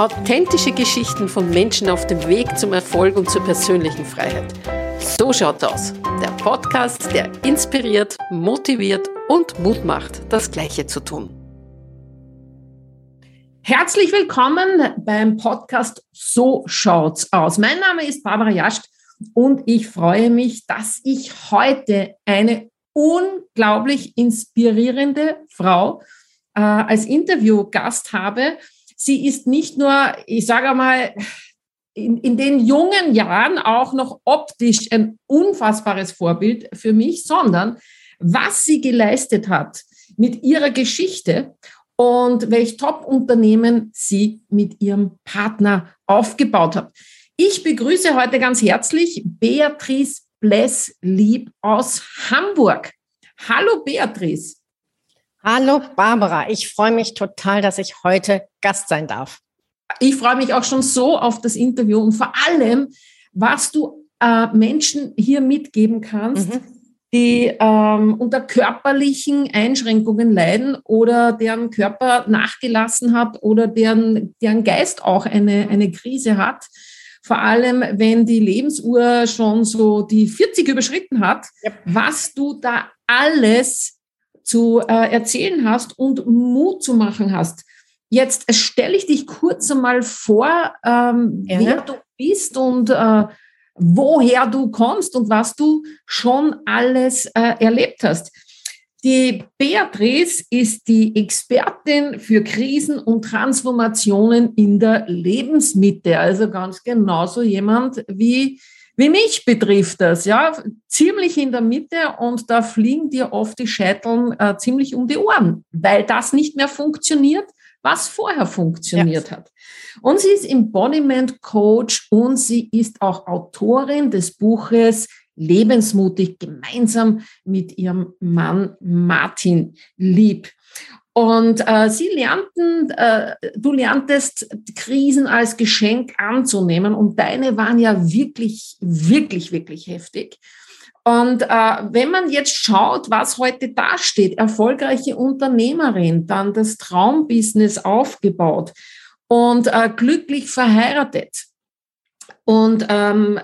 Authentische Geschichten von Menschen auf dem Weg zum Erfolg und zur persönlichen Freiheit. So schaut aus. Der Podcast, der inspiriert, motiviert und Mut macht, das Gleiche zu tun. Herzlich willkommen beim Podcast So schaut's aus. Mein Name ist Barbara Jascht und ich freue mich, dass ich heute eine unglaublich inspirierende Frau äh, als Interviewgast habe, sie ist nicht nur, ich sage mal, in, in den jungen Jahren auch noch optisch ein unfassbares Vorbild für mich, sondern was sie geleistet hat mit ihrer Geschichte und welch Top-Unternehmen sie mit ihrem Partner aufgebaut hat. Ich begrüße heute ganz herzlich Beatrice Bless-Lieb aus Hamburg. Hallo Beatrice. Hallo Barbara, ich freue mich total, dass ich heute Gast sein darf. Ich freue mich auch schon so auf das Interview und vor allem, was du äh, Menschen hier mitgeben kannst, mhm. die ähm, unter körperlichen Einschränkungen leiden oder deren Körper nachgelassen hat oder deren, deren Geist auch eine, eine Krise hat. Vor allem, wenn die Lebensuhr schon so die 40 überschritten hat, ja. was du da alles zu äh, erzählen hast und Mut zu machen hast. Jetzt stelle ich dich kurz einmal vor, ähm, ja. wer du bist und äh, woher du kommst und was du schon alles äh, erlebt hast. Die Beatrice ist die Expertin für Krisen und Transformationen in der Lebensmitte. Also ganz genauso jemand wie wie mich betrifft das, ja, ziemlich in der Mitte und da fliegen dir oft die Scheiteln äh, ziemlich um die Ohren, weil das nicht mehr funktioniert, was vorher funktioniert ja. hat. Und sie ist Embodiment Coach und sie ist auch Autorin des Buches Lebensmutig gemeinsam mit ihrem Mann Martin Lieb. Und äh, sie lernten, äh, du lerntest Krisen als Geschenk anzunehmen und deine waren ja wirklich, wirklich, wirklich heftig. Und äh, wenn man jetzt schaut, was heute da steht, erfolgreiche Unternehmerin, dann das Traumbusiness aufgebaut und äh, glücklich verheiratet und ähm,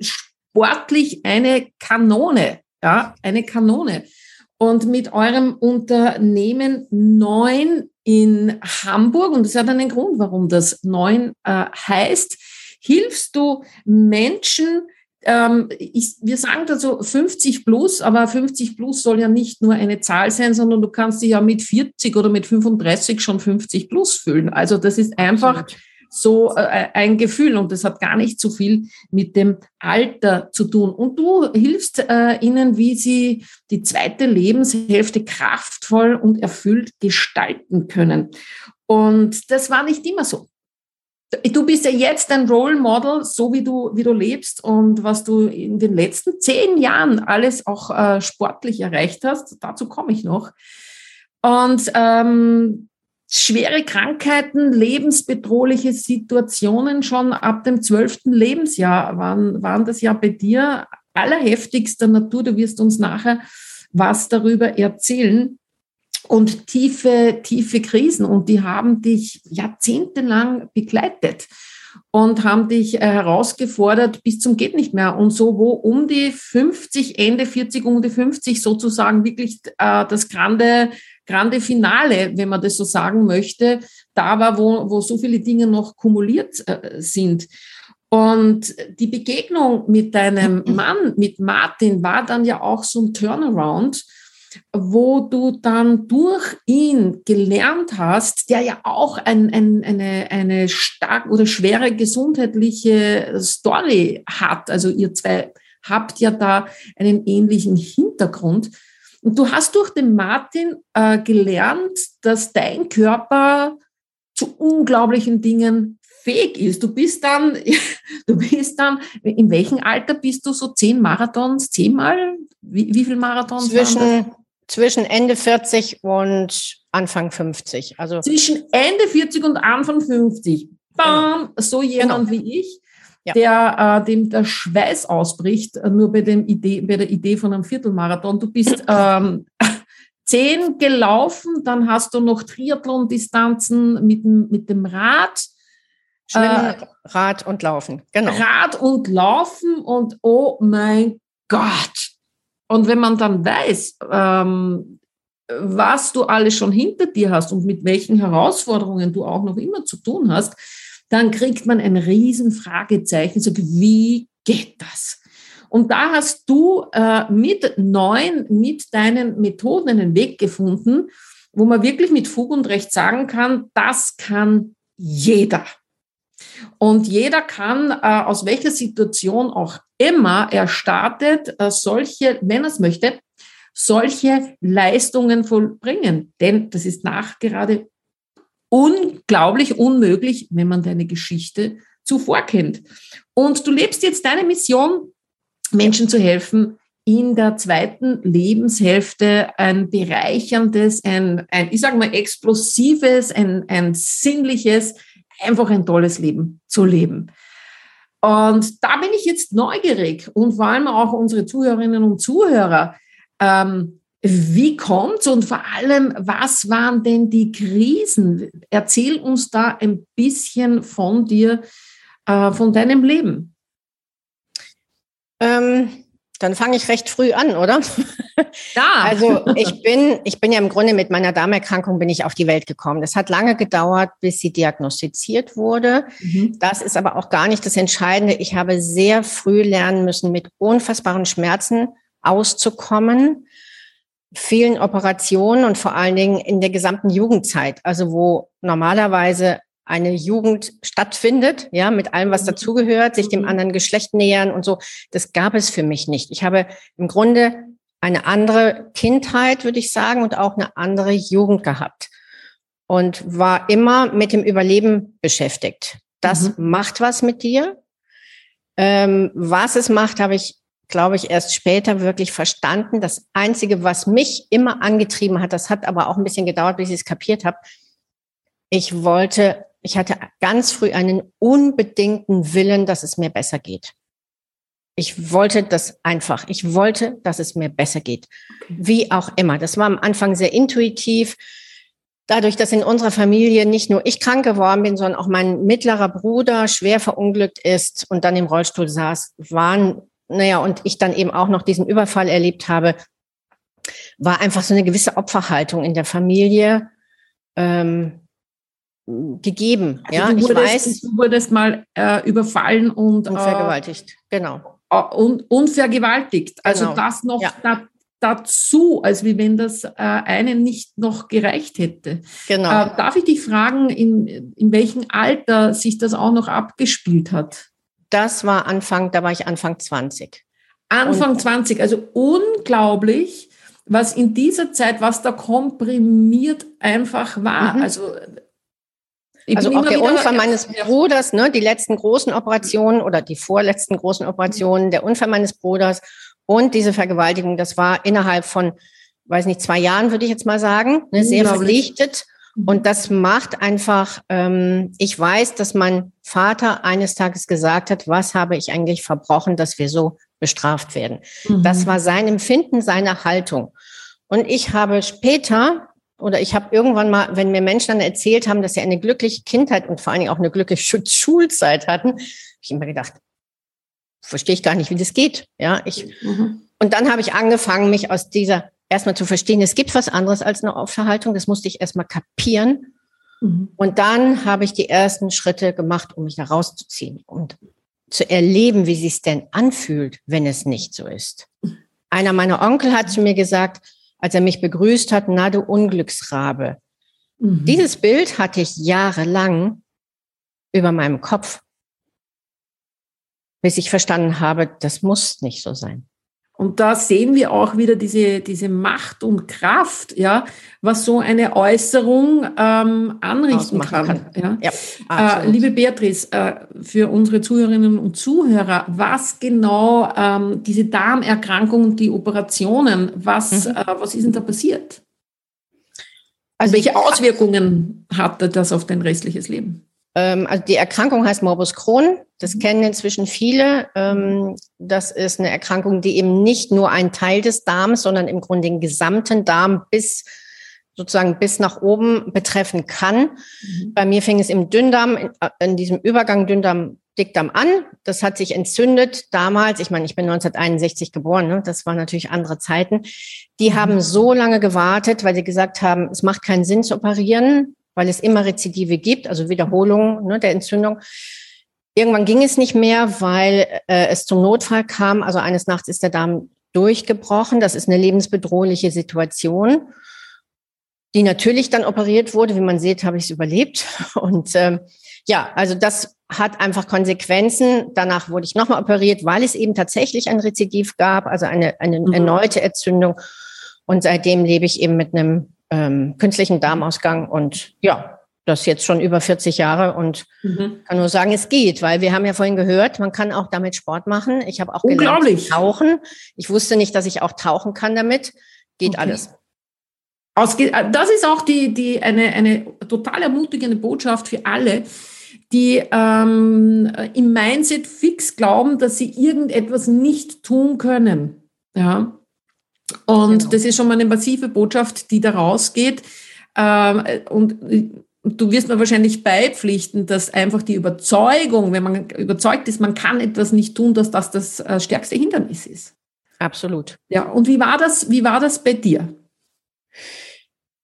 sportlich eine Kanone, ja, eine Kanone und mit eurem Unternehmen Neun in Hamburg, und das hat einen Grund, warum das Neun äh, heißt, hilfst du Menschen, ähm, ich, wir sagen dazu 50 plus, aber 50 plus soll ja nicht nur eine Zahl sein, sondern du kannst dich ja mit 40 oder mit 35 schon 50 plus fühlen. Also das ist einfach Absolut so äh, ein Gefühl und das hat gar nicht so viel mit dem Alter zu tun. Und du hilfst äh, ihnen, wie sie die zweite Lebenshälfte kraftvoll und erfüllt gestalten können. Und das war nicht immer so. Du bist ja jetzt ein Role Model, so wie du, wie du lebst und was du in den letzten zehn Jahren alles auch äh, sportlich erreicht hast. Dazu komme ich noch. Und ähm, schwere Krankheiten, lebensbedrohliche Situationen schon ab dem zwölften Lebensjahr waren, waren das ja bei dir allerheftigster Natur. Du wirst uns nachher was darüber erzählen. Und tiefe, tiefe Krisen. Und die haben dich jahrzehntelang begleitet und haben dich äh, herausgefordert bis zum geht nicht mehr. Und so, wo um die 50, Ende 40, um die 50 sozusagen wirklich äh, das grande grande Finale, wenn man das so sagen möchte, da war, wo, wo so viele Dinge noch kumuliert äh, sind. Und die Begegnung mit deinem Mann, mit Martin, war dann ja auch so ein Turnaround, wo du dann durch ihn gelernt hast, der ja auch ein, ein, eine, eine stark oder schwere gesundheitliche Story hat. Also ihr zwei habt ja da einen ähnlichen Hintergrund. Und du hast durch den Martin äh, gelernt, dass dein Körper zu unglaublichen Dingen fähig ist. Du bist dann, du bist dann, in welchem Alter bist du so zehn Marathons, zehnmal? Wie, wie viel Marathons? Zwischen, zwischen Ende 40 und Anfang 50. Also zwischen Ende 40 und Anfang 50. Bam, genau. so jemand genau. wie ich ja. der, äh, dem der Schweiß ausbricht, äh, nur bei, dem Idee, bei der Idee von einem Viertelmarathon. Du bist ähm, zehn gelaufen, dann hast du noch Triathlon-Distanzen mit, mit dem Rad Schwimmen, äh, Rad und Laufen, genau. Rad und Laufen und oh mein Gott. Und wenn man dann weiß, ähm, was du alles schon hinter dir hast und mit welchen Herausforderungen du auch noch immer zu tun hast, dann kriegt man ein riesen Fragezeichen, so wie geht das? Und da hast du äh, mit neun, mit deinen Methoden einen Weg gefunden, wo man wirklich mit Fug und Recht sagen kann, das kann jeder. Und jeder kann, äh, aus welcher Situation auch immer er startet, äh, solche, wenn er es möchte, solche Leistungen vollbringen. Denn das ist nachgerade unglaublich unmöglich, wenn man deine Geschichte zuvor kennt. Und du lebst jetzt deine Mission, Menschen zu helfen, in der zweiten Lebenshälfte ein bereicherndes, ein, ein ich sage mal, explosives, ein, ein sinnliches, einfach ein tolles Leben zu leben. Und da bin ich jetzt neugierig und vor allem auch unsere Zuhörerinnen und Zuhörer. Ähm, wie kommt's und vor allem, was waren denn die Krisen? Erzähl uns da ein bisschen von dir, äh, von deinem Leben. Ähm, dann fange ich recht früh an, oder? Ja. Also ich bin, ich bin ja im Grunde mit meiner Darmerkrankung bin ich auf die Welt gekommen. Das hat lange gedauert, bis sie diagnostiziert wurde. Mhm. Das ist aber auch gar nicht das Entscheidende. Ich habe sehr früh lernen müssen, mit unfassbaren Schmerzen auszukommen, vielen Operationen und vor allen Dingen in der gesamten Jugendzeit, also wo normalerweise eine Jugend stattfindet, ja, mit allem, was mhm. dazugehört, sich dem mhm. anderen Geschlecht nähern und so. Das gab es für mich nicht. Ich habe im Grunde eine andere Kindheit, würde ich sagen, und auch eine andere Jugend gehabt und war immer mit dem Überleben beschäftigt. Das mhm. macht was mit dir. Ähm, was es macht, habe ich, glaube ich, erst später wirklich verstanden. Das Einzige, was mich immer angetrieben hat, das hat aber auch ein bisschen gedauert, bis ich es kapiert habe. Ich wollte ich hatte ganz früh einen unbedingten Willen, dass es mir besser geht. Ich wollte das einfach. Ich wollte, dass es mir besser geht. Wie auch immer. Das war am Anfang sehr intuitiv. Dadurch, dass in unserer Familie nicht nur ich krank geworden bin, sondern auch mein mittlerer Bruder schwer verunglückt ist und dann im Rollstuhl saß, waren, naja, und ich dann eben auch noch diesen Überfall erlebt habe, war einfach so eine gewisse Opferhaltung in der Familie. Ähm, gegeben. Also ja, du wurdest, ich weiß. Du wurdest mal äh, überfallen und, und äh, vergewaltigt. genau. Äh, und, und vergewaltigt. Also genau. das noch ja. da, dazu, als wie wenn das äh, einen nicht noch gereicht hätte. Genau. Äh, darf ich dich fragen, in, in welchem Alter sich das auch noch abgespielt hat? Das war Anfang, da war ich Anfang 20. Anfang und, 20, also unglaublich, was in dieser Zeit, was da komprimiert einfach war. Mhm. Also ich also auch der Unfall meines Bruders, ne, die letzten großen Operationen oder die vorletzten großen Operationen, der Unfall meines Bruders und diese Vergewaltigung, das war innerhalb von, weiß nicht, zwei Jahren, würde ich jetzt mal sagen, ne, sehr verpflichtet. Mhm. Und das macht einfach, ähm, ich weiß, dass mein Vater eines Tages gesagt hat, was habe ich eigentlich verbrochen, dass wir so bestraft werden. Mhm. Das war sein Empfinden, seine Haltung. Und ich habe später oder ich habe irgendwann mal, wenn mir Menschen dann erzählt haben, dass sie eine glückliche Kindheit und vor allen Dingen auch eine glückliche Schulzeit hatten, habe ich immer gedacht, verstehe ich gar nicht, wie das geht. Ja, ich, mhm. und dann habe ich angefangen, mich aus dieser erstmal zu verstehen, es gibt was anderes als eine Aufverhaltung. Das musste ich erstmal kapieren. Mhm. Und dann habe ich die ersten Schritte gemacht, um mich da rauszuziehen und zu erleben, wie sich denn anfühlt, wenn es nicht so ist. Einer meiner Onkel hat zu mir gesagt, als er mich begrüßt hat, na du Unglücksrabe. Mhm. Dieses Bild hatte ich jahrelang über meinem Kopf, bis ich verstanden habe, das muss nicht so sein. Und da sehen wir auch wieder diese, diese Macht und Kraft, ja, was so eine Äußerung ähm, anrichten kann. kann. Ja? ja äh, liebe Beatrice, äh, für unsere Zuhörerinnen und Zuhörer, was genau ähm, diese Darmerkrankungen, die Operationen, was, mhm. äh, was ist denn da passiert? Also welche Auswirkungen hatte das auf dein restliches Leben? Ähm, also die Erkrankung heißt Morbus Crohn. Das mhm. kennen inzwischen viele. Ähm, das ist eine Erkrankung, die eben nicht nur ein Teil des Darms, sondern im Grunde den gesamten Darm bis sozusagen bis nach oben betreffen kann. Mhm. Bei mir fing es im Dünndarm, in, in diesem Übergang Dünndarm, Dickdarm an. Das hat sich entzündet damals. Ich meine, ich bin 1961 geboren. Ne? Das waren natürlich andere Zeiten. Die mhm. haben so lange gewartet, weil sie gesagt haben, es macht keinen Sinn zu operieren, weil es immer Rezidive gibt, also Wiederholungen ne, der Entzündung. Irgendwann ging es nicht mehr, weil äh, es zum Notfall kam. Also eines Nachts ist der Darm durchgebrochen. Das ist eine lebensbedrohliche Situation, die natürlich dann operiert wurde. Wie man sieht, habe ich es überlebt. Und ähm, ja, also das hat einfach Konsequenzen. Danach wurde ich nochmal operiert, weil es eben tatsächlich ein Rezidiv gab, also eine, eine mhm. erneute Entzündung. Und seitdem lebe ich eben mit einem ähm, künstlichen Darmausgang und ja, das jetzt schon über 40 Jahre und mhm. kann nur sagen, es geht, weil wir haben ja vorhin gehört, man kann auch damit Sport machen. Ich habe auch gelernt tauchen. Ich wusste nicht, dass ich auch tauchen kann damit. Geht okay. alles. Das ist auch die, die eine, eine total ermutigende Botschaft für alle, die ähm, im Mindset fix glauben, dass sie irgendetwas nicht tun können. Ja. Und genau. das ist schon mal eine massive Botschaft, die da rausgeht. Ähm, und du wirst mir wahrscheinlich beipflichten, dass einfach die Überzeugung, wenn man überzeugt ist, man kann etwas nicht tun, dass das das äh, stärkste Hindernis ist. Absolut. Ja, und wie war das, wie war das bei dir?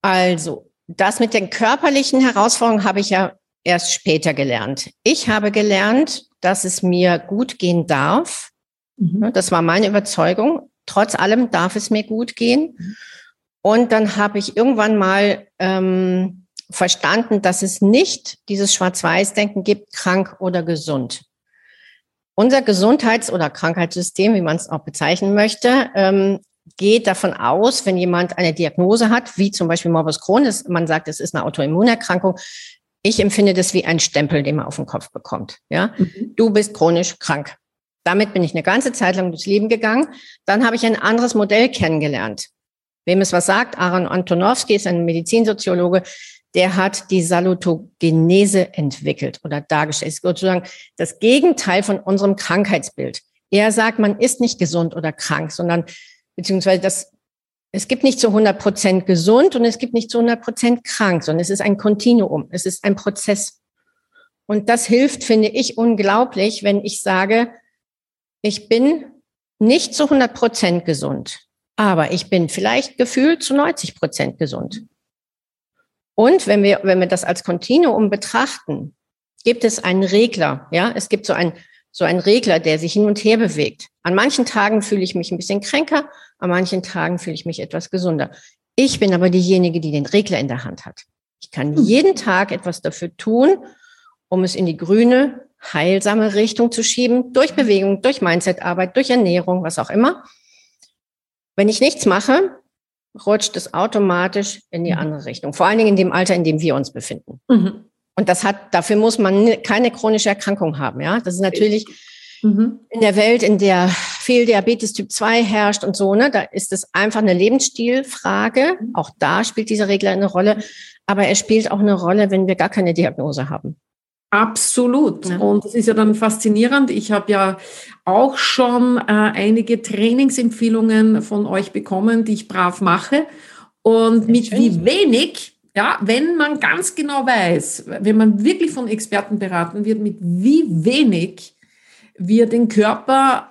Also, das mit den körperlichen Herausforderungen habe ich ja erst später gelernt. Ich habe gelernt, dass es mir gut gehen darf. Mhm. Das war meine Überzeugung. Trotz allem darf es mir gut gehen. Mhm. Und dann habe ich irgendwann mal ähm, verstanden, dass es nicht dieses Schwarz-Weiß-Denken gibt, krank oder gesund. Unser Gesundheits- oder Krankheitssystem, wie man es auch bezeichnen möchte, ähm, geht davon aus, wenn jemand eine Diagnose hat, wie zum Beispiel Morbus Crohn, ist, man sagt, es ist eine Autoimmunerkrankung. Ich empfinde das wie ein Stempel, den man auf den Kopf bekommt. Ja, mhm. du bist chronisch krank. Damit bin ich eine ganze Zeit lang durchs Leben gegangen. Dann habe ich ein anderes Modell kennengelernt. Wem es was sagt, Aaron Antonowski ist ein Medizinsoziologe, der hat die Salutogenese entwickelt oder dargestellt. Ist sozusagen das Gegenteil von unserem Krankheitsbild. Er sagt, man ist nicht gesund oder krank, sondern beziehungsweise das, es gibt nicht zu 100 Prozent gesund und es gibt nicht zu 100 Prozent krank, sondern es ist ein Kontinuum, es ist ein Prozess. Und das hilft, finde ich, unglaublich, wenn ich sage, ich bin nicht zu 100 Prozent gesund, aber ich bin vielleicht gefühlt zu 90 Prozent gesund. Und wenn wir, wenn wir das als Kontinuum betrachten, gibt es einen Regler. Ja, es gibt so einen, so einen Regler, der sich hin und her bewegt. An manchen Tagen fühle ich mich ein bisschen kränker, an manchen Tagen fühle ich mich etwas gesunder. Ich bin aber diejenige, die den Regler in der Hand hat. Ich kann hm. jeden Tag etwas dafür tun, um es in die grüne, heilsame Richtung zu schieben, durch Bewegung, durch Mindsetarbeit, durch Ernährung, was auch immer. Wenn ich nichts mache, rutscht es automatisch in die mhm. andere Richtung. Vor allen Dingen in dem Alter, in dem wir uns befinden. Mhm. Und das hat, dafür muss man keine chronische Erkrankung haben. Ja, das ist natürlich mhm. in der Welt, in der viel Diabetes Typ 2 herrscht und so, ne, da ist es einfach eine Lebensstilfrage. Mhm. Auch da spielt dieser Regler eine Rolle. Aber er spielt auch eine Rolle, wenn wir gar keine Diagnose haben. Absolut. Ja. Und das ist ja dann faszinierend. Ich habe ja auch schon äh, einige Trainingsempfehlungen von euch bekommen, die ich brav mache. Und mit schön. wie wenig, ja, wenn man ganz genau weiß, wenn man wirklich von Experten beraten wird, mit wie wenig wir den Körper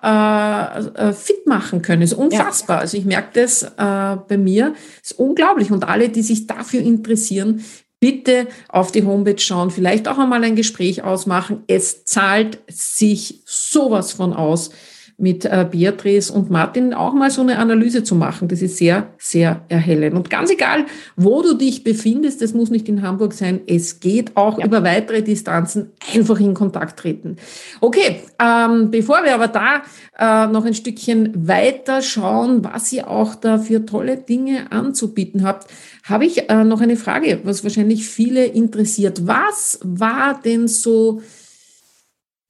äh, äh, fit machen können. Das ist unfassbar. Ja. Also ich merke das äh, bei mir. Das ist unglaublich. Und alle, die sich dafür interessieren, bitte auf die Homepage schauen, vielleicht auch einmal ein Gespräch ausmachen. Es zahlt sich sowas von aus, mit äh, Beatrice und Martin auch mal so eine Analyse zu machen. Das ist sehr, sehr erhellend. Und ganz egal, wo du dich befindest, das muss nicht in Hamburg sein, es geht auch ja. über weitere Distanzen einfach in Kontakt treten. Okay, ähm, bevor wir aber da äh, noch ein Stückchen weiter schauen, was ihr auch da für tolle Dinge anzubieten habt, habe ich äh, noch eine Frage, was wahrscheinlich viele interessiert. Was war denn so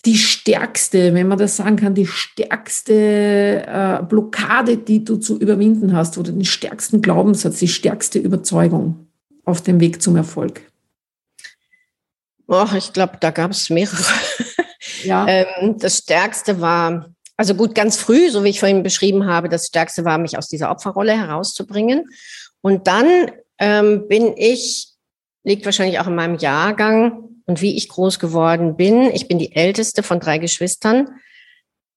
die stärkste, wenn man das sagen kann, die stärkste äh, Blockade, die du zu überwinden hast oder den stärksten Glaubenssatz, die stärkste Überzeugung auf dem Weg zum Erfolg? Oh, ich glaube, da gab es mehrere. Ja. ähm, das Stärkste war, also gut, ganz früh, so wie ich vorhin beschrieben habe, das Stärkste war, mich aus dieser Opferrolle herauszubringen. Und dann ähm, bin ich, liegt wahrscheinlich auch in meinem Jahrgang und wie ich groß geworden bin. Ich bin die älteste von drei Geschwistern,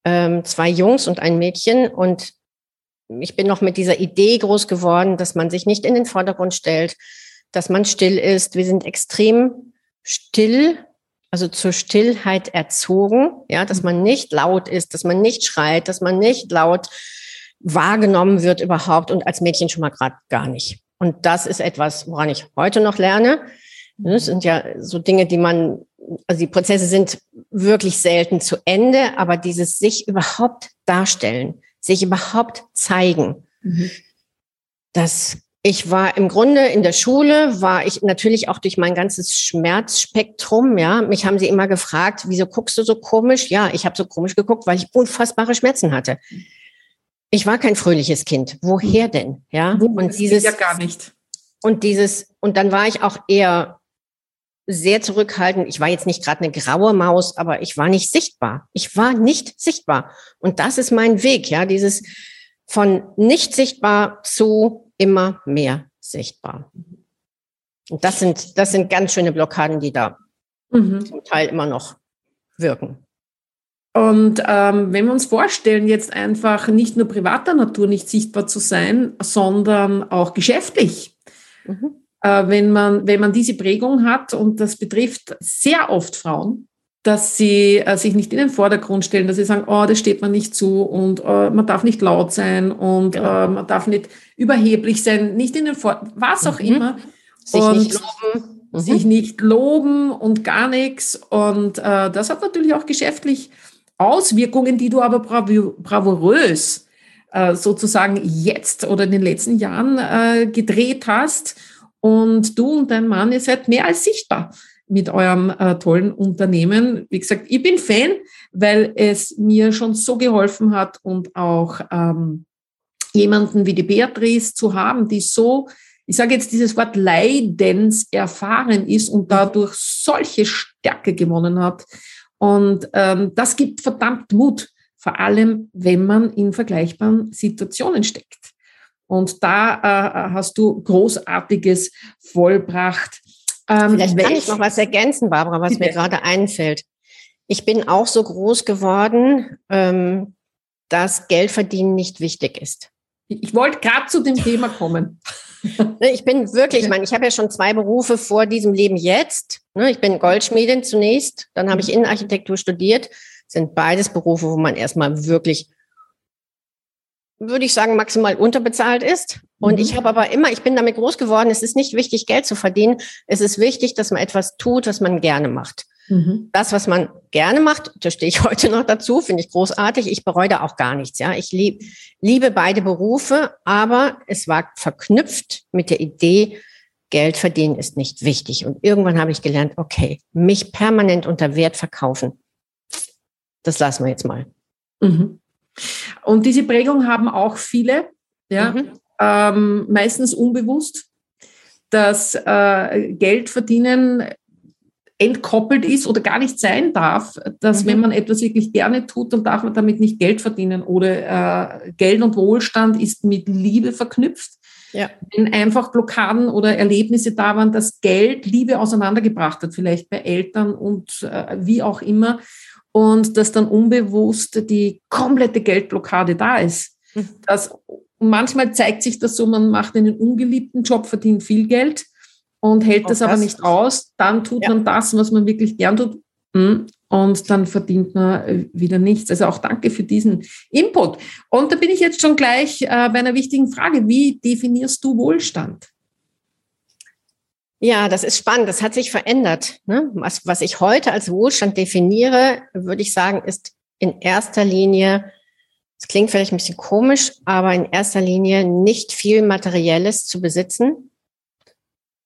ähm, zwei Jungs und ein Mädchen. Und ich bin noch mit dieser Idee groß geworden, dass man sich nicht in den Vordergrund stellt, dass man still ist. Wir sind extrem still, also zur Stillheit erzogen, ja, dass man nicht laut ist, dass man nicht schreit, dass man nicht laut wahrgenommen wird überhaupt und als Mädchen schon mal gerade gar nicht. Und das ist etwas, woran ich heute noch lerne. Das sind ja so Dinge, die man, also die Prozesse sind wirklich selten zu Ende, aber dieses sich überhaupt darstellen, sich überhaupt zeigen, mhm. das ich war im Grunde in der Schule, war ich natürlich auch durch mein ganzes Schmerzspektrum, ja. Mich haben sie immer gefragt, wieso guckst du so komisch? Ja, ich habe so komisch geguckt, weil ich unfassbare Schmerzen hatte. Ich war kein fröhliches Kind. Woher denn? Ja, und dieses ja gar nicht. Und dieses und dann war ich auch eher sehr zurückhaltend. Ich war jetzt nicht gerade eine graue Maus, aber ich war nicht sichtbar. Ich war nicht sichtbar. Und das ist mein Weg, ja, dieses von nicht sichtbar zu immer mehr sichtbar. Und das sind, das sind ganz schöne Blockaden, die da mhm. zum Teil immer noch wirken. Und ähm, wenn wir uns vorstellen, jetzt einfach nicht nur privater Natur nicht sichtbar zu sein, sondern auch geschäftlich. Mhm. Äh, wenn, man, wenn man diese Prägung hat, und das betrifft sehr oft Frauen, dass sie äh, sich nicht in den Vordergrund stellen, dass sie sagen, oh, das steht man nicht zu und äh, man darf nicht laut sein und ja. äh, man darf nicht überheblich sein, nicht in den Vor was auch mhm. immer. Sich und nicht loben. Mhm. Sich nicht loben und gar nichts. Und äh, das hat natürlich auch geschäftlich Auswirkungen, die du aber bravourös äh, sozusagen jetzt oder in den letzten Jahren gedreht hast. Und du und dein Mann, ihr seid mehr als sichtbar mit eurem äh, tollen Unternehmen. Wie gesagt, ich bin Fan, weil es mir schon so geholfen hat und auch ähm, jemanden wie die Beatrice zu haben, die so, ich sage jetzt dieses Wort Leidens erfahren ist und dadurch solche Stärke gewonnen hat. Und ähm, das gibt verdammt Mut, vor allem wenn man in vergleichbaren Situationen steckt. Und da äh, hast du Großartiges vollbracht. Ähm, Vielleicht kann ich noch was ergänzen, Barbara, was bitte. mir gerade einfällt. Ich bin auch so groß geworden, ähm, dass Geld verdienen nicht wichtig ist. Ich wollte gerade zu dem Thema kommen. Ich bin wirklich, ich meine, ich habe ja schon zwei Berufe vor diesem Leben jetzt. Ne, ich bin Goldschmiedin zunächst, dann habe ich Innenarchitektur studiert. Das sind beides Berufe, wo man erstmal wirklich würde ich sagen, maximal unterbezahlt ist. Und mhm. ich habe aber immer, ich bin damit groß geworden, es ist nicht wichtig, Geld zu verdienen. Es ist wichtig, dass man etwas tut, was man gerne macht. Mhm. Das, was man gerne macht, da stehe ich heute noch dazu, finde ich großartig. Ich bereue da auch gar nichts. Ja, ich lieb, liebe beide Berufe, aber es war verknüpft mit der Idee, Geld verdienen ist nicht wichtig. Und irgendwann habe ich gelernt, okay, mich permanent unter Wert verkaufen. Das lassen wir jetzt mal. Mhm. Und diese Prägung haben auch viele, ja, mhm. ähm, meistens unbewusst, dass äh, Geld verdienen entkoppelt ist oder gar nicht sein darf, dass mhm. wenn man etwas wirklich gerne tut, dann darf man damit nicht Geld verdienen oder äh, Geld und Wohlstand ist mit Liebe verknüpft. Ja. Wenn einfach Blockaden oder Erlebnisse da waren, dass Geld Liebe auseinandergebracht hat, vielleicht bei Eltern und äh, wie auch immer, und dass dann unbewusst die komplette Geldblockade da ist. Mhm. Das, manchmal zeigt sich das so, man macht einen ungeliebten Job, verdient viel Geld und hält das, das aber nicht aus. Dann tut ja. man das, was man wirklich gern tut. Hm, und dann verdient man äh, wieder nichts. Also auch danke für diesen Input. Und da bin ich jetzt schon gleich äh, bei einer wichtigen Frage. Wie definierst du Wohlstand? Ja, das ist spannend. Das hat sich verändert. Ne? Was, was ich heute als Wohlstand definiere, würde ich sagen, ist in erster Linie, es klingt vielleicht ein bisschen komisch, aber in erster Linie nicht viel Materielles zu besitzen.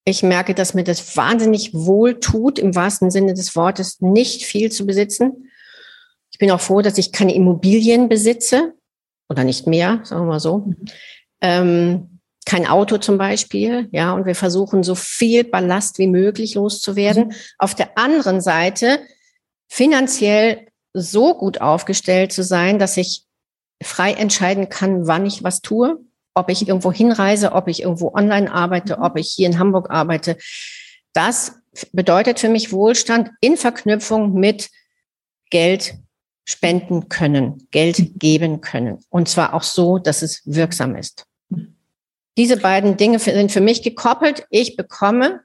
Ich merke, dass mir das wahnsinnig wohl tut, im wahrsten Sinne des Wortes, nicht viel zu besitzen. Ich bin auch froh, dass ich keine Immobilien besitze oder nicht mehr, sagen wir mal so. Mhm. Ähm, kein Auto zum Beispiel, ja, und wir versuchen so viel Ballast wie möglich loszuwerden. Mhm. Auf der anderen Seite finanziell so gut aufgestellt zu sein, dass ich frei entscheiden kann, wann ich was tue, ob ich irgendwo hinreise, ob ich irgendwo online arbeite, ob ich hier in Hamburg arbeite. Das bedeutet für mich Wohlstand in Verknüpfung mit Geld spenden können, Geld geben können. Und zwar auch so, dass es wirksam ist. Diese beiden Dinge sind für mich gekoppelt. Ich bekomme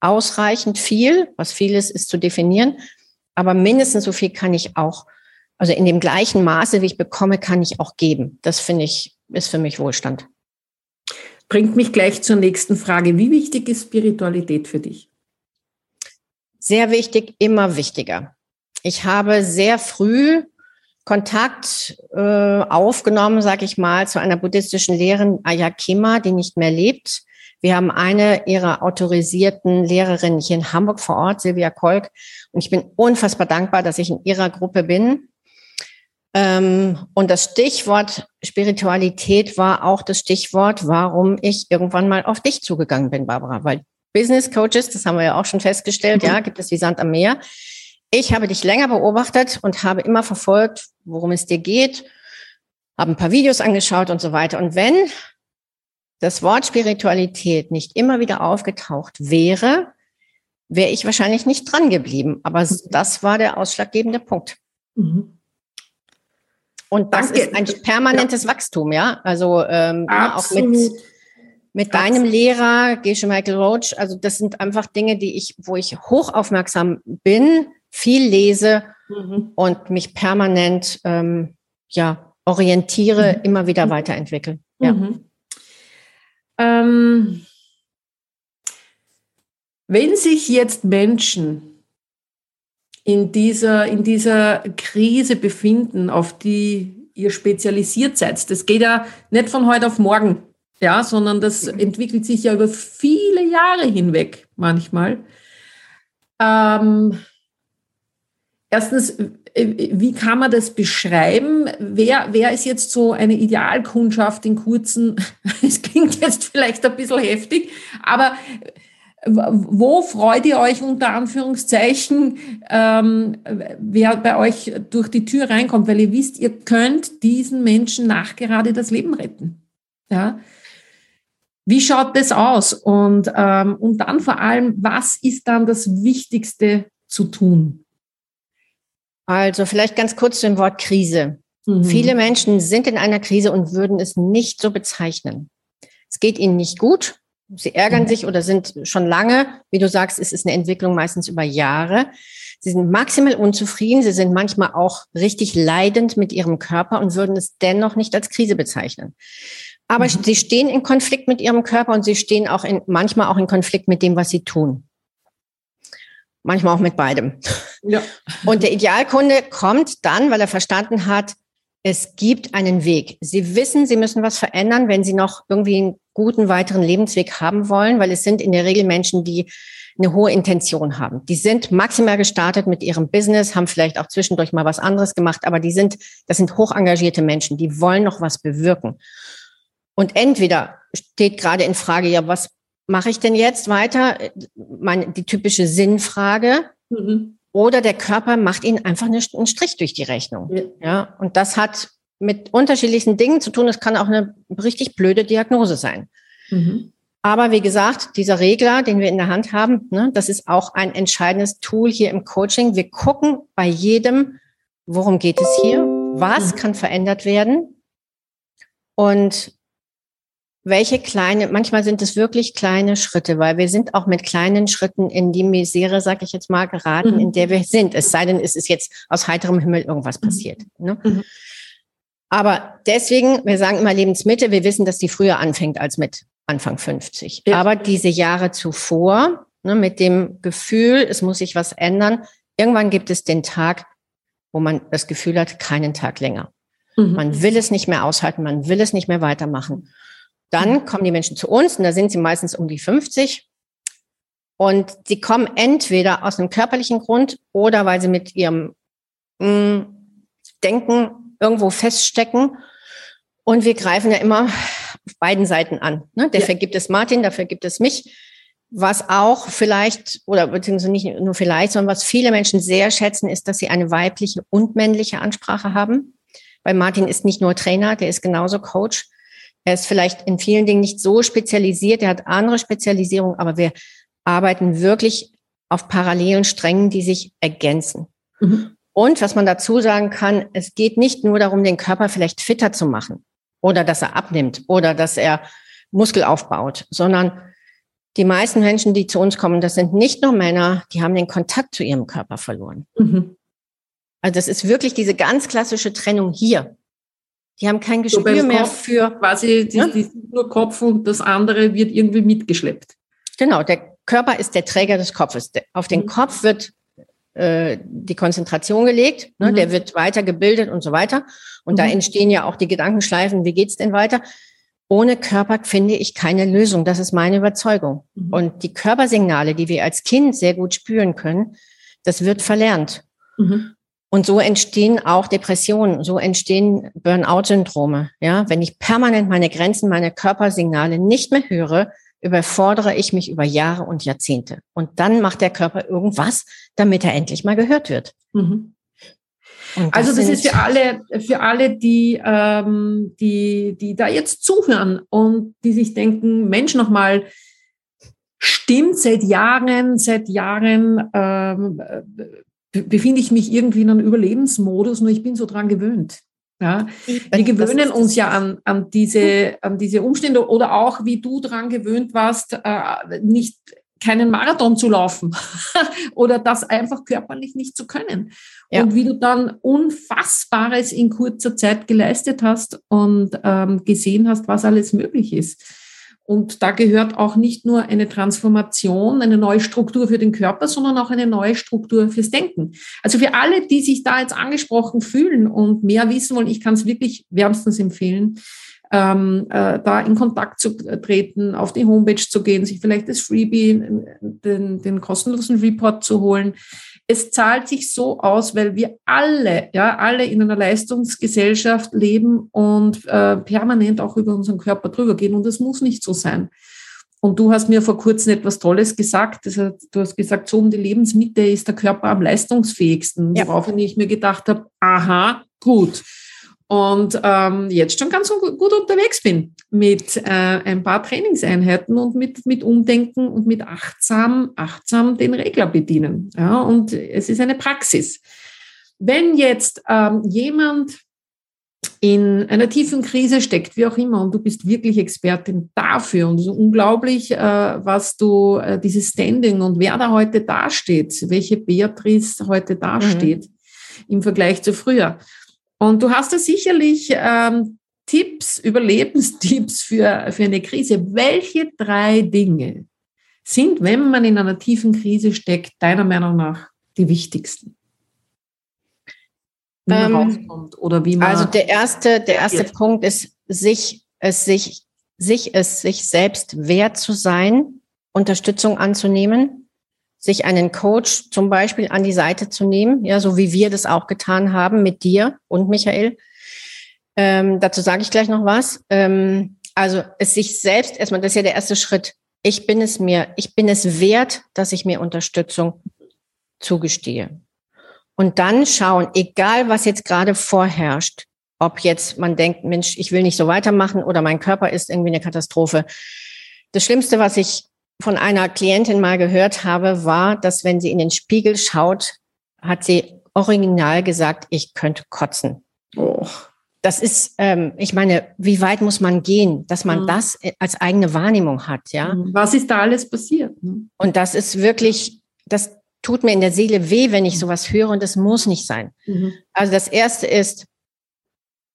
ausreichend viel, was viel ist, ist zu definieren, aber mindestens so viel kann ich auch, also in dem gleichen Maße, wie ich bekomme, kann ich auch geben. Das finde ich, ist für mich Wohlstand. Bringt mich gleich zur nächsten Frage. Wie wichtig ist Spiritualität für dich? Sehr wichtig, immer wichtiger. Ich habe sehr früh Kontakt äh, aufgenommen, sage ich mal, zu einer buddhistischen Lehrerin Ayakima, die nicht mehr lebt. Wir haben eine ihrer autorisierten Lehrerinnen hier in Hamburg vor Ort, Silvia Kolk. Und ich bin unfassbar dankbar, dass ich in ihrer Gruppe bin. Ähm, und das Stichwort Spiritualität war auch das Stichwort, warum ich irgendwann mal auf dich zugegangen bin, Barbara. Weil Business Coaches, das haben wir ja auch schon festgestellt, mhm. ja, gibt es wie Sand am Meer. Ich habe dich länger beobachtet und habe immer verfolgt, worum es dir geht, habe ein paar Videos angeschaut und so weiter. Und wenn das Wort Spiritualität nicht immer wieder aufgetaucht wäre, wäre ich wahrscheinlich nicht dran geblieben. Aber mhm. das war der ausschlaggebende Punkt. Mhm. Und das Danke. ist ein permanentes ja. Wachstum, ja. Also ähm, auch mit, mit deinem Lehrer, Gesche Michael Roach. Also das sind einfach Dinge, die ich, wo ich hoch aufmerksam bin, viel lese mhm. und mich permanent ähm, ja, orientiere, mhm. immer wieder weiterentwickle. Ja. Mhm. Ähm, wenn sich jetzt Menschen in dieser, in dieser Krise befinden, auf die ihr spezialisiert seid, das geht ja nicht von heute auf morgen, ja, sondern das mhm. entwickelt sich ja über viele Jahre hinweg manchmal. Ähm, Erstens, äh, wie kann man das beschreiben? Wer, wer ist jetzt so eine Idealkundschaft in kurzen, es klingt jetzt vielleicht ein bisschen heftig, aber wo freut ihr euch unter Anführungszeichen, ähm, wer bei euch durch die Tür reinkommt? Weil ihr wisst, ihr könnt diesen Menschen nachgerade das Leben retten. Ja? Wie schaut das aus? Und, ähm, und dann vor allem, was ist dann das Wichtigste zu tun? Also vielleicht ganz kurz zu dem Wort Krise. Mhm. Viele Menschen sind in einer Krise und würden es nicht so bezeichnen. Es geht ihnen nicht gut. Sie ärgern mhm. sich oder sind schon lange, wie du sagst, es ist eine Entwicklung meistens über Jahre. Sie sind maximal unzufrieden. Sie sind manchmal auch richtig leidend mit ihrem Körper und würden es dennoch nicht als Krise bezeichnen. Aber mhm. sie stehen in Konflikt mit ihrem Körper und sie stehen auch in, manchmal auch in Konflikt mit dem, was sie tun manchmal auch mit beidem. Ja. Und der Idealkunde kommt dann, weil er verstanden hat, es gibt einen Weg. Sie wissen, sie müssen was verändern, wenn sie noch irgendwie einen guten weiteren Lebensweg haben wollen, weil es sind in der Regel Menschen, die eine hohe Intention haben. Die sind maximal gestartet mit ihrem Business, haben vielleicht auch zwischendurch mal was anderes gemacht, aber die sind, das sind hoch engagierte Menschen, die wollen noch was bewirken. Und entweder steht gerade in Frage, ja, was mache ich denn jetzt weiter? Meine, die typische Sinnfrage. Mhm. Oder der Körper macht ihnen einfach einen Strich durch die Rechnung. Ja. ja. Und das hat mit unterschiedlichen Dingen zu tun. Es kann auch eine richtig blöde Diagnose sein. Mhm. Aber wie gesagt, dieser Regler, den wir in der Hand haben, ne, das ist auch ein entscheidendes Tool hier im Coaching. Wir gucken bei jedem, worum geht es hier? Was mhm. kann verändert werden? Und welche kleine, manchmal sind es wirklich kleine Schritte, weil wir sind auch mit kleinen Schritten in die Misere, sag ich jetzt mal, geraten, mhm. in der wir sind. Es sei denn, es ist jetzt aus heiterem Himmel irgendwas mhm. passiert. Ne? Mhm. Aber deswegen, wir sagen immer Lebensmitte, wir wissen, dass die früher anfängt als mit Anfang 50. Ja. Aber diese Jahre zuvor, ne, mit dem Gefühl, es muss sich was ändern, irgendwann gibt es den Tag, wo man das Gefühl hat, keinen Tag länger. Mhm. Man will es nicht mehr aushalten, man will es nicht mehr weitermachen. Dann kommen die Menschen zu uns und da sind sie meistens um die 50. Und sie kommen entweder aus einem körperlichen Grund oder weil sie mit ihrem mh, mm, Denken irgendwo feststecken. Und wir greifen ja immer auf beiden Seiten an. Ne? Dafür ja. gibt es Martin, dafür gibt es mich. Was auch vielleicht, oder beziehungsweise nicht nur vielleicht, sondern was viele Menschen sehr schätzen, ist, dass sie eine weibliche und männliche Ansprache haben. Weil Martin ist nicht nur Trainer, der ist genauso Coach Er ist vielleicht in vielen Dingen nicht so spezialisiert, er hat andere Spezialisierung, aber wir arbeiten wirklich auf parallelen Strängen, die sich ergänzen. Mhm. Und was man dazu sagen kann, es geht nicht nur darum, den Körper vielleicht fitter zu machen oder dass er abnimmt oder dass er Muskel aufbaut, sondern die meisten Menschen, die zu uns kommen, das sind nicht nur Männer, die haben den Kontakt zu ihrem Körper verloren. Mhm. Also das ist wirklich diese ganz klassische Trennung hier. Die haben kein Gespür so mehr Kopf für quasi die, ja? die, nur Kopf und das andere wird irgendwie mitgeschleppt. Genau, der Körper ist der Träger des Kopfes. Auf den mhm. Kopf wird äh, die Konzentration gelegt, ne, mhm. der wird weiter gebildet und so weiter. Und mhm. da entstehen ja auch die Gedankenschleifen, wie geht's denn weiter? Ohne Körper finde ich keine Lösung. Das ist meine Überzeugung. Mhm. Und die Körpersignale, die wir als Kind sehr gut spüren können, das wird verlernt. Mhm. Und so entstehen auch Depressionen, so entstehen Burnout-Syndrome. Ja, wenn ich permanent meine Grenzen, meine Körpersignale nicht mehr höre, überfordere ich mich über Jahre und Jahrzehnte. Und dann macht der Körper irgendwas, damit er endlich mal gehört wird. Mhm. Das also das ist für alle, für alle, die, ähm, die, die da jetzt zuhören und die sich denken, Mensch, nochmal, stimmt seit Jahren, seit Jahren ähm, befinde ich mich irgendwie in einem Überlebensmodus, nur ich bin so dran gewöhnt. Ja, wir gewöhnen uns ja an, an, diese, an diese Umstände oder auch, wie du dran gewöhnt warst, äh, nicht keinen Marathon zu laufen oder das einfach körperlich nicht zu können. Ja. Und wie du dann Unfassbares in kurzer Zeit geleistet hast und ähm, gesehen hast, was alles möglich ist. Und da gehört auch nicht nur eine Transformation, eine neue Struktur für den Körper, sondern auch eine neue Struktur fürs Denken. Also für alle, die sich da jetzt angesprochen fühlen und mehr wissen wollen, ich kann es wirklich wärmstens empfehlen, ähm, äh, da in Kontakt zu treten, auf die Homepage zu gehen, sich vielleicht das Freebie, den, den kostenlosen Report zu holen es zahlt sich so aus, weil wir alle, ja, alle in einer Leistungsgesellschaft leben und äh, permanent auch über unseren Körper drüber gehen. Und das muss nicht so sein. Und du hast mir vor kurzem etwas Tolles gesagt. Das heißt, du hast gesagt, so um die Lebensmitte ist der Körper am leistungsfähigsten. Ja. Woraufhin ich mir gedacht habe, aha, gut und ähm, jetzt schon ganz gut unterwegs bin mit äh, ein paar Trainingseinheiten und mit, mit Umdenken und mit achtsam, achtsam den Regler bedienen. Ja, und es ist eine Praxis. Wenn jetzt ähm, jemand in einer tiefen Krise steckt, wie auch immer, und du bist wirklich Expertin dafür und so unglaublich, äh, was du, äh, dieses Standing und wer da heute dasteht, welche Beatrice heute dasteht mhm. im Vergleich zu früher. Und du hast da sicherlich ähm, Tipps, Überlebenstipps für, für eine Krise. Welche drei Dinge sind, wenn man in einer tiefen Krise steckt, deiner Meinung nach die wichtigsten? Wie man ähm, rauskommt oder wie man. Also der erste, der erste Punkt ist, sich es sich, sich es sich selbst wert zu sein, Unterstützung anzunehmen sich einen Coach zum Beispiel an die Seite zu nehmen, ja, so wie wir das auch getan haben mit dir und Michael. Ähm, dazu sage ich gleich noch was. Ähm, also es sich selbst erstmal, das ist ja der erste Schritt. Ich bin es mir, ich bin es wert, dass ich mir Unterstützung zugestehe. Und dann schauen, egal was jetzt gerade vorherrscht, ob jetzt man denkt, Mensch, ich will nicht so weitermachen oder mein Körper ist irgendwie eine Katastrophe. Das Schlimmste, was ich von einer Klientin mal gehört habe, war, dass wenn sie in den Spiegel schaut, hat sie original gesagt, ich könnte kotzen. Oh. Das ist, ähm, ich meine, wie weit muss man gehen, dass man mhm. das als eigene Wahrnehmung hat, ja? Mhm. Was ist da alles passiert? Mhm. Und das ist wirklich, das tut mir in der Seele weh, wenn ich sowas höre und das muss nicht sein. Mhm. Also das erste ist,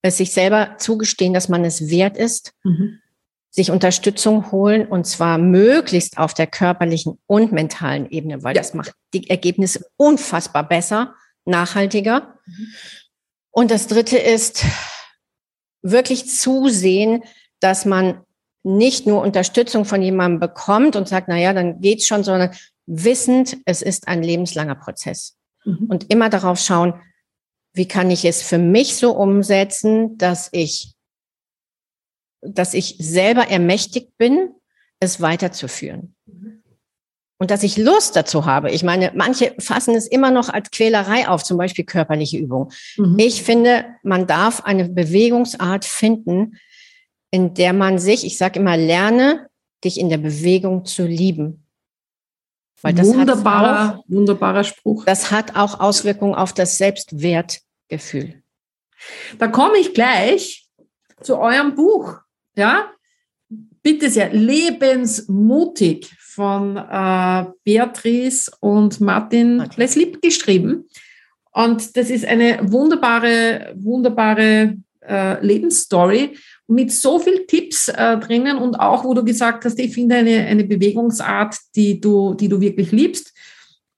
es sich selber zugestehen, dass man es wert ist. Mhm sich Unterstützung holen und zwar möglichst auf der körperlichen und mentalen Ebene, weil ja. das macht die Ergebnisse unfassbar besser, nachhaltiger. Mhm. Und das dritte ist wirklich zusehen, dass man nicht nur Unterstützung von jemandem bekommt und sagt, na ja, dann geht's schon, sondern wissend, es ist ein lebenslanger Prozess. Mhm. Und immer darauf schauen, wie kann ich es für mich so umsetzen, dass ich dass ich selber ermächtigt bin, es weiterzuführen. Und dass ich Lust dazu habe. Ich meine, manche fassen es immer noch als Quälerei auf, zum Beispiel körperliche Übung. Mhm. Ich finde, man darf eine Bewegungsart finden, in der man sich, ich sage immer, lerne, dich in der Bewegung zu lieben. Weil das wunderbarer, auch, wunderbarer Spruch. Das hat auch Auswirkungen auf das Selbstwertgefühl. Da komme ich gleich zu eurem Buch. Ja, bitte sehr, lebensmutig von äh, Beatrice und Martin okay. Geschrieben. Und das ist eine wunderbare, wunderbare äh, Lebensstory mit so viel Tipps äh, drinnen und auch, wo du gesagt hast, ich finde eine, eine Bewegungsart, die du, die du wirklich liebst.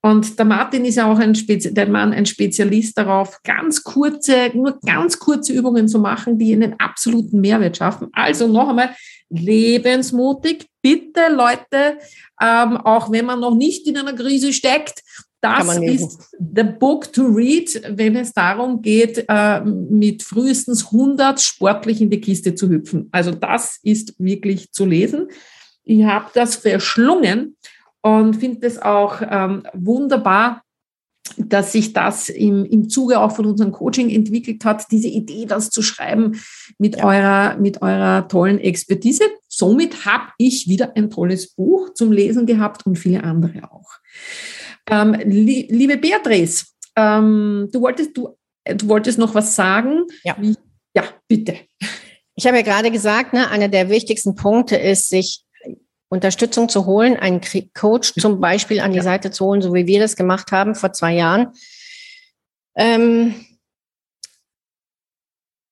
Und der Martin ist ja auch ein, Spezi der Mann, ein Spezialist darauf, ganz kurze, nur ganz kurze Übungen zu machen, die einen absoluten Mehrwert schaffen. Also noch einmal, lebensmutig. Bitte, Leute, ähm, auch wenn man noch nicht in einer Krise steckt, das ist the book to read, wenn es darum geht, äh, mit frühestens 100 sportlich in die Kiste zu hüpfen. Also das ist wirklich zu lesen. Ich habe das verschlungen und finde es auch ähm, wunderbar, dass sich das im, im Zuge auch von unserem Coaching entwickelt hat, diese Idee, das zu schreiben mit, ja. eurer, mit eurer tollen Expertise. Somit habe ich wieder ein tolles Buch zum Lesen gehabt und viele andere auch. Ähm, li liebe Beatrice, ähm, du, wolltest, du, du wolltest noch was sagen? Ja. Ja, bitte. Ich habe ja gerade gesagt, ne, einer der wichtigsten Punkte ist, sich Unterstützung zu holen, einen Coach zum Beispiel an die ja. Seite zu holen, so wie wir das gemacht haben vor zwei Jahren. Ähm,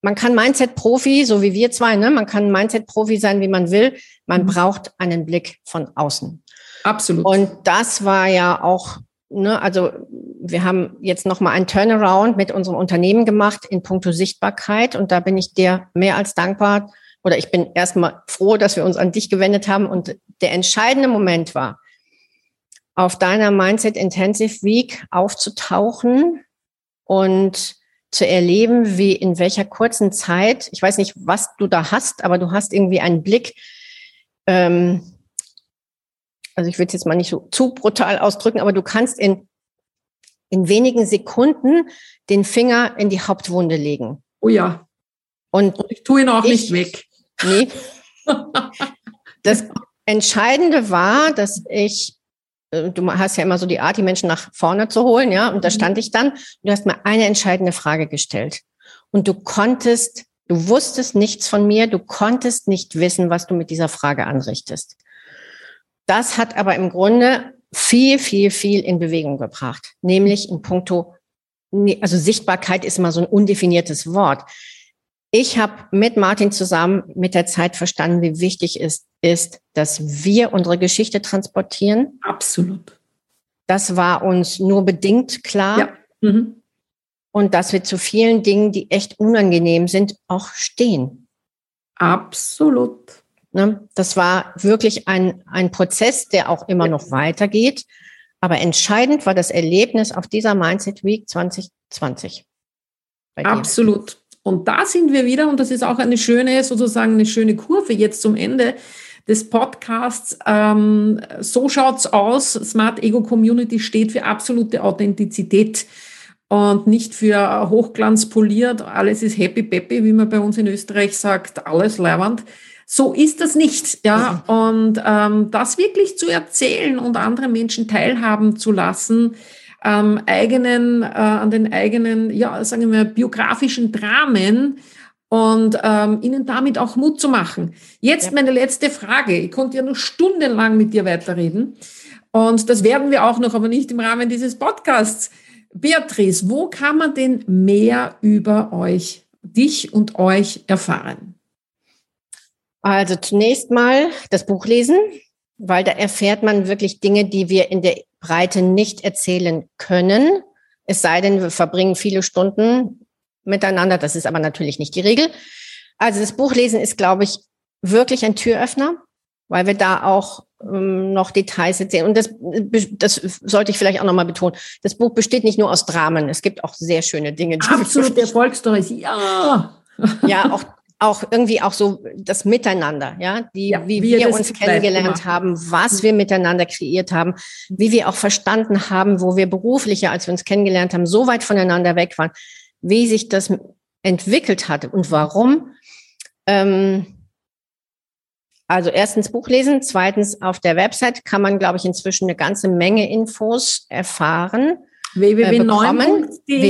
man kann Mindset-Profi, so wie wir zwei, ne? man kann Mindset-Profi sein, wie man will. Man mhm. braucht einen Blick von außen. Absolut. Und das war ja auch, ne, also wir haben jetzt nochmal einen Turnaround mit unserem Unternehmen gemacht in puncto Sichtbarkeit. Und da bin ich dir mehr als dankbar, oder ich bin erstmal froh, dass wir uns an dich gewendet haben. Und der entscheidende Moment war, auf deiner Mindset Intensive Week aufzutauchen und zu erleben, wie in welcher kurzen Zeit, ich weiß nicht, was du da hast, aber du hast irgendwie einen Blick, ähm, also ich will es jetzt mal nicht so zu brutal ausdrücken, aber du kannst in, in wenigen Sekunden den Finger in die Hauptwunde legen. Oh ja. Und, und ich tue ihn auch ich, nicht weg. Nee. Das Entscheidende war, dass ich, äh, du hast ja immer so die Art, die Menschen nach vorne zu holen, ja, und da mhm. stand ich dann, du hast mir eine entscheidende Frage gestellt. Und du konntest, du wusstest nichts von mir, du konntest nicht wissen, was du mit dieser Frage anrichtest. Das hat aber im Grunde viel, viel, viel in Bewegung gebracht, nämlich in puncto, also Sichtbarkeit ist immer so ein undefiniertes Wort. Ich habe mit Martin zusammen mit der Zeit verstanden, wie wichtig es ist, dass wir unsere Geschichte transportieren. Absolut. Das war uns nur bedingt klar. Ja. Mhm. Und dass wir zu vielen Dingen, die echt unangenehm sind, auch stehen. Absolut. Ne? Das war wirklich ein, ein Prozess, der auch immer ja. noch weitergeht. Aber entscheidend war das Erlebnis auf dieser Mindset Week 2020. Absolut. Und da sind wir wieder, und das ist auch eine schöne, sozusagen eine schöne Kurve jetzt zum Ende des Podcasts. Ähm, so schaut's aus. Smart Ego Community steht für absolute Authentizität und nicht für Hochglanz poliert. Alles ist happy peppy, wie man bei uns in Österreich sagt, alles leibend. So ist das nicht, ja. Und ähm, das wirklich zu erzählen und andere Menschen teilhaben zu lassen, ähm, eigenen, äh, an den eigenen, ja, sagen wir, biografischen Dramen und ähm, ihnen damit auch Mut zu machen. Jetzt ja. meine letzte Frage. Ich konnte ja noch stundenlang mit dir weiterreden. Und das werden wir auch noch, aber nicht im Rahmen dieses Podcasts. Beatrice, wo kann man denn mehr über euch, dich und euch erfahren? Also zunächst mal das Buch lesen, weil da erfährt man wirklich Dinge, die wir in der Breite nicht erzählen können. Es sei denn, wir verbringen viele Stunden miteinander. Das ist aber natürlich nicht die Regel. Also das Buchlesen ist, glaube ich, wirklich ein Türöffner, weil wir da auch ähm, noch Details erzählen. Und das, das sollte ich vielleicht auch nochmal betonen. Das Buch besteht nicht nur aus Dramen. Es gibt auch sehr schöne Dinge. Absolut Erfolgsstories, ja. Ja, auch auch irgendwie auch so das Miteinander, ja, die, ja, wie, wie wir uns kennengelernt haben, was wir miteinander kreiert haben, wie wir auch verstanden haben, wo wir beruflicher, als wir uns kennengelernt haben, so weit voneinander weg waren, wie sich das entwickelt hat und warum. Ähm, Also erstens Buch lesen, zweitens auf der Website kann man, glaube ich, inzwischen eine ganze Menge Infos erfahren. www.9.de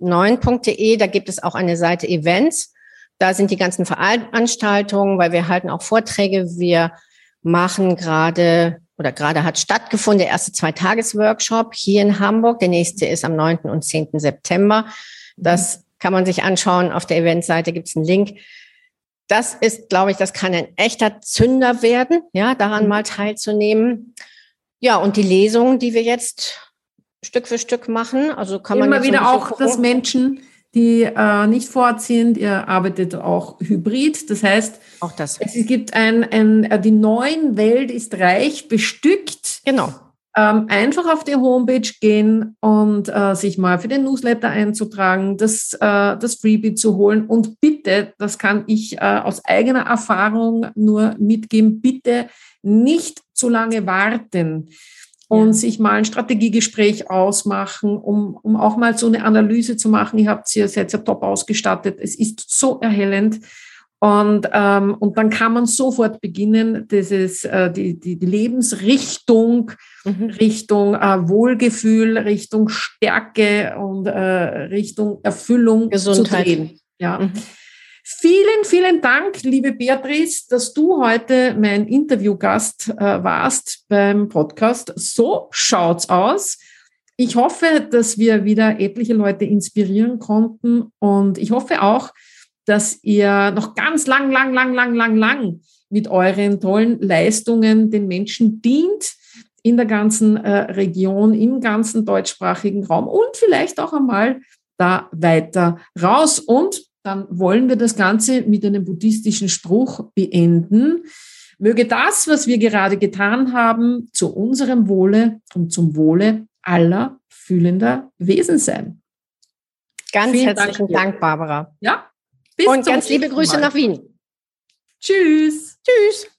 www.9.de, da gibt es auch eine Seite Events. Da sind die ganzen Veranstaltungen, weil wir halten auch Vorträge. Wir machen gerade oder gerade hat stattgefunden der erste Zwei-Tages-Workshop hier in Hamburg. Der nächste ist am 9. und 10. September. Das kann man sich anschauen. Auf der Eventseite gibt es einen Link. Das ist, glaube ich, das kann ein echter Zünder werden, ja, daran mhm. mal teilzunehmen. Ja, und die Lesungen, die wir jetzt Stück für Stück machen, also kann Immer man wieder auch, gucken. dass Menschen, die äh, nicht vor Ort sind, ihr arbeitet auch hybrid. Das heißt, auch das. es gibt ein, ein, äh, die neuen Welt ist reich bestückt. Genau. Ähm, einfach auf die Homepage gehen und äh, sich mal für den Newsletter einzutragen, das, äh, das Freebie zu holen. Und bitte, das kann ich äh, aus eigener Erfahrung nur mitgeben, bitte nicht zu lange warten und ja. sich mal ein Strategiegespräch ausmachen, um, um auch mal so eine Analyse zu machen. Ihr habt sie ja seid ja top ausgestattet. Es ist so erhellend. Und, ähm, und dann kann man sofort beginnen, dieses, äh, die, die, die Lebensrichtung, mhm. Richtung äh, Wohlgefühl, Richtung Stärke und äh, Richtung Erfüllung Gesundheit. zu drehen. Ja. Mhm. Vielen, vielen Dank, liebe Beatrice, dass du heute mein Interviewgast äh, warst beim Podcast. So schaut's aus. Ich hoffe, dass wir wieder etliche Leute inspirieren konnten und ich hoffe auch, dass ihr noch ganz lang, lang, lang, lang, lang, lang mit euren tollen Leistungen den Menschen dient in der ganzen äh, Region, im ganzen deutschsprachigen Raum und vielleicht auch einmal da weiter raus. Und dann wollen wir das Ganze mit einem buddhistischen Spruch beenden. Möge das, was wir gerade getan haben, zu unserem Wohle und zum Wohle aller fühlender Wesen sein. Ganz Vielen herzlichen Dank, Dank, Barbara. Ja, bis Und ganz liebe Grüße Mal. nach Wien. Tschüss. Tschüss.